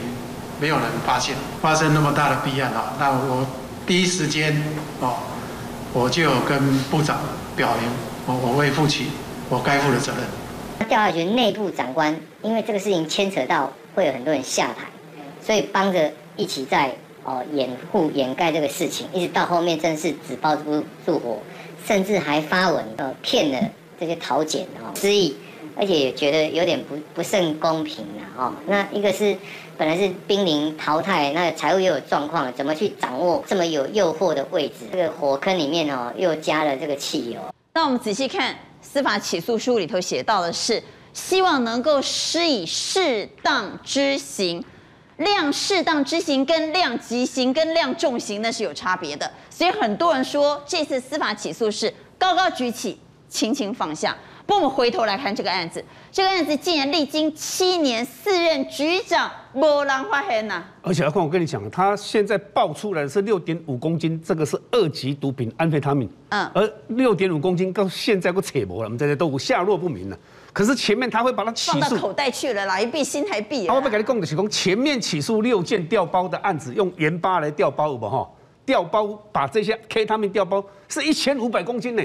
没有人发现，发生那么大的弊案啊，那我。第一时间哦，我就跟部长表明，我我会负起我该负的责任。调查局内部长官，因为这个事情牵扯到会有很多人下台，所以帮着一起在哦掩护掩盖这个事情，一直到后面真是纸包不住火，甚至还发文呃骗了这些桃检哦失忆，而且也觉得有点不不甚公平了哦。那一个是。本来是濒临淘汰，那财务又有状况，怎么去掌握这么有诱惑的位置？这个火坑里面哦，又加了这个汽油。那我们仔细看司法起诉书里头写到的是，希望能够施以适当之刑，量适当之刑跟量极刑跟量重刑那是有差别的。所以很多人说这次司法起诉是高高举起，轻轻放下。不，我们回头来看这个案子，这个案子竟然历经七年四任局长。没人发现呐！而且阿宽，我跟你讲，他现在爆出来的是六点五公斤，这个是二级毒品安非他命。嗯。而六点五公斤到现在都扯没了，我们这些都下落不明了。可是前面他会把它起诉。放到口袋去了啦，一币新台币。我不跟你讲的是，前面起诉六件调包的案子，用盐巴来调包，有无哈？调包把这些 K 他命调包是一千五百公斤呢。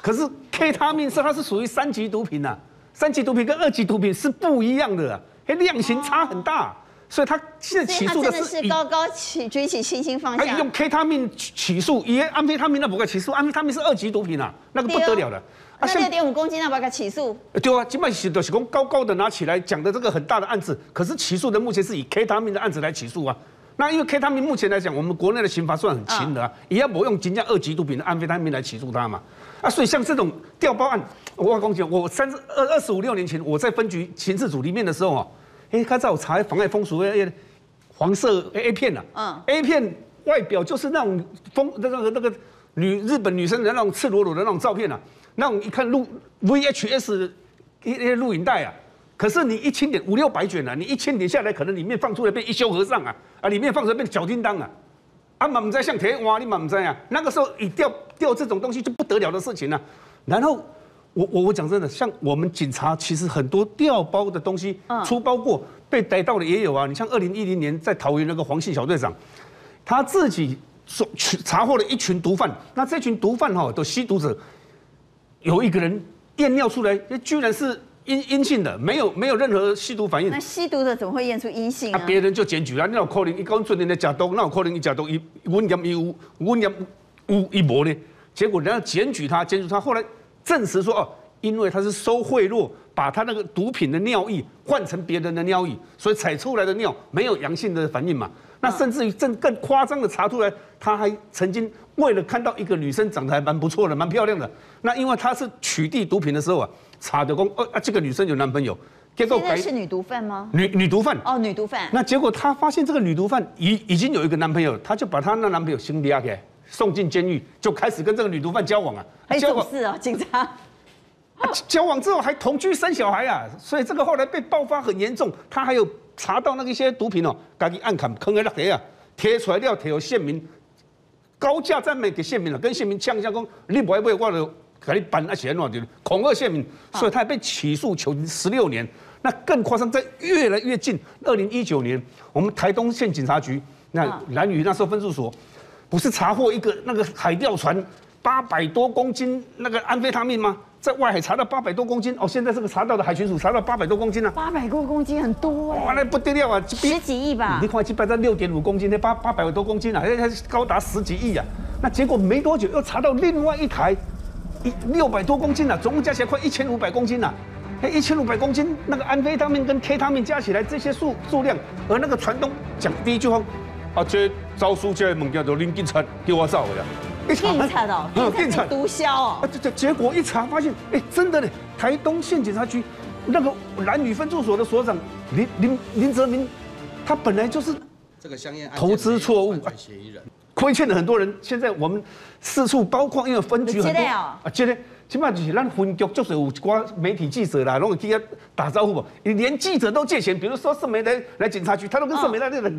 可是 K 他命是它是属于三级毒品呐，三级毒品跟二级毒品是不一样的。量刑差很大，所以他现在起诉的是高高起举起，轻轻放下。他用 K 他命起诉，以安非他命那不该起诉，安非他命是二级毒品啊，那个不得了的。那六点五公斤那不该起诉？对啊，基本上都是讲高高的拿起来讲的这个很大的案子，可是起诉的目前是以 K 他命的案子来起诉啊。那因为 K 他命目前来讲，我们国内的刑罚算很轻的啊，也要不用仅仅二级毒品的安非他命来起诉他嘛。啊，所以像这种调包案，我跟你讲，我三十二二十五六年前我在分局刑事组里面的时候啊。哎，他在我查妨碍风俗的黄色 A 片呐、啊，嗯，A 片外表就是那种风那个那个女日本女生的那种赤裸裸的那种照片啊，那种一看录 VHS 一些录影带啊，可是你一清点五六百卷啊，你一清点下来，可能里面放出来变一休和尚啊，啊，里面放出来变小叮当啊，啊，嘛不知像铁哇，你嘛不知啊，那个时候一掉掉这种东西就不得了的事情啊，然后。我我我讲真的，像我们警察其实很多掉包的东西，出包过被逮到的也有啊。你像二零一零年在桃园那个黄姓小队长，他自己所查获了一群毒贩，那这群毒贩哈都吸毒者，有一个人验尿出来，居然是阴阴性的，没有没有任何吸毒反应。那吸毒的怎么会验出阴性啊？别人就检举了，那有可能一公准年的假毒，那有可能一假毒一温盐一污温盐污一模呢？结果人家检举他，检举他后来。证实说哦，因为他是收贿赂，把他那个毒品的尿液换成别人的尿液，所以采出来的尿没有阳性的反应嘛。那甚至于更更夸张的查出来，他还曾经为了看到一个女生长得还蛮不错的，蛮漂亮的。那因为他是取缔毒品的时候啊，查的公，哦啊，这个女生有男朋友，结果现在是女毒贩吗？女女毒贩哦，女毒贩。那结果他发现这个女毒贩已已经有一个男朋友，他就把她那男朋友先抓起来，送进监狱，就开始跟这个女毒贩交往啊。还走私啊，警察。交往之后还同居生小孩啊，所以这个后来被爆发很严重，他还有。查到那个一些毒品哦，赶紧暗砍坑在那底啊，贴出来料贴有县民高价在卖给县民了，跟县民呛一下讲，你不会不会我就给你办那些喏，就恐吓县民，所以他还被起诉囚十六年。那更夸张，在越来越近，二零一九年，我们台东县警察局那蓝屿那时候分驻所，不是查获一个那个海钓船八百多公斤那个安非他命吗？在外海查到八百多公斤哦，现在这个查到的海巡署查到八百多公斤了，八百多公斤很多啊，哇，那不得了啊，十几亿吧？你看这边在六点五公斤，那八八百多公斤啊，还还高达十几亿啊。那结果没多久又查到另外一台一六百多公斤了，总共加起来快一千五百公斤了。哎，一千五百公斤那个安非他命跟 K 他命加起来这些数数量，而那个船东讲第一句话，啊，这招书这物件都拎警察给我造的。一查的，嗯，电产毒枭哦。啊，这这结果一查发现，哎，真的呢！台东县警察局那个兰屿分驻所的所长林林林泽民，他本来就是这个香烟投资错误，亏欠了很多人。现在我们四处，包括因为分局很多啊，接的起码就是咱分局就是有关媒体记者啦，然后给他打招呼不？你连记者都借钱，比如说盛梅来来警察局，他都跟盛梅来那个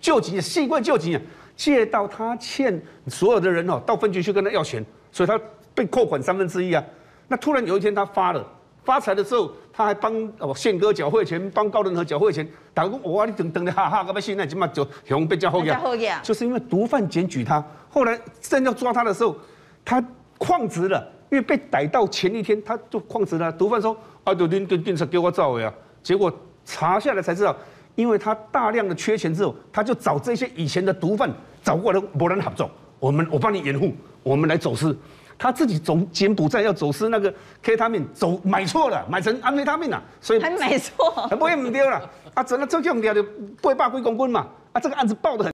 救急，细怪救急啊。借到他欠所有的人哦，到分局去跟他要钱，所以他被扣款三分之一啊。那突然有一天他发了发财的时候，他还帮哦宪哥缴会钱，帮高仁和缴会钱。打工我你等等的哈哈，干嘛现在起码就熊被叫后面，就是因为毒贩检举他，后来正要抓他的时候，他旷职了，因为被逮到前一天他就旷职了。毒贩说啊，就你你警察给我找呀，结果查下来才知道。因为他大量的缺钱之后，他就找这些以前的毒贩找过来，没人合作。我们我帮你掩护，我们来走私。他自己从柬埔寨要走私那个 K 他命，走买错了，买成安非他命了，所以还买错，还不会唔丢了。啊，整个这样掉的八百几公斤嘛，啊，这个案子爆得很。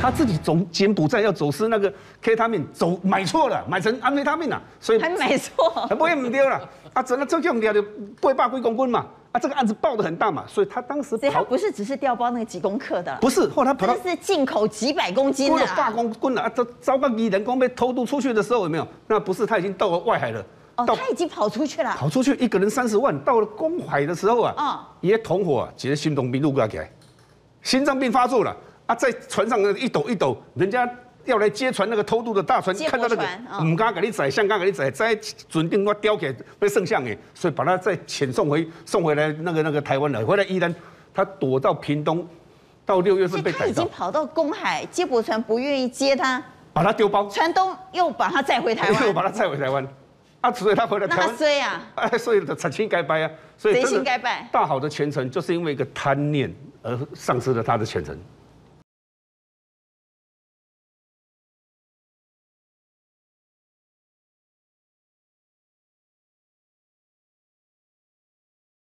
他自己从柬埔寨要走私那个 K 他命，走买错了，买成安非他命了，所以还买错，还不会唔丢了。啊，整个这样掉的八百几公斤嘛，啊，这个案子报的很大嘛，所以他当时跑不是只是调包那个几公克的，不是，后来他跑到是进口几百公斤的，八公斤了啊，这糟糕，你人工被偷渡出去的时候有没有？那不是，他已经到了外海了。哦，他已经跑出去了，跑出去一个人三十万，到了公海的时候啊，哦，也同伙啊，直接心脏病录过来，心脏病发作了。啊，在船上一抖一抖，人家要来接船，那个偷渡的大船，船看到那个唔敢给你宰，像刚给你宰，在准定我雕给被圣像诶，所以把他再遣送回送回来那个那个台湾了。回来依然他躲到屏东，到六月份被逮到。他已经跑到公海，接驳船不愿意接他，把他丢包。船东又把他载回台湾，又把他载回台湾。啊，所以他回来台湾。那衰啊！哎，所以惨情该败啊！所以贼心该拜。大好的前程就是因为一个贪念而丧失了他的前程。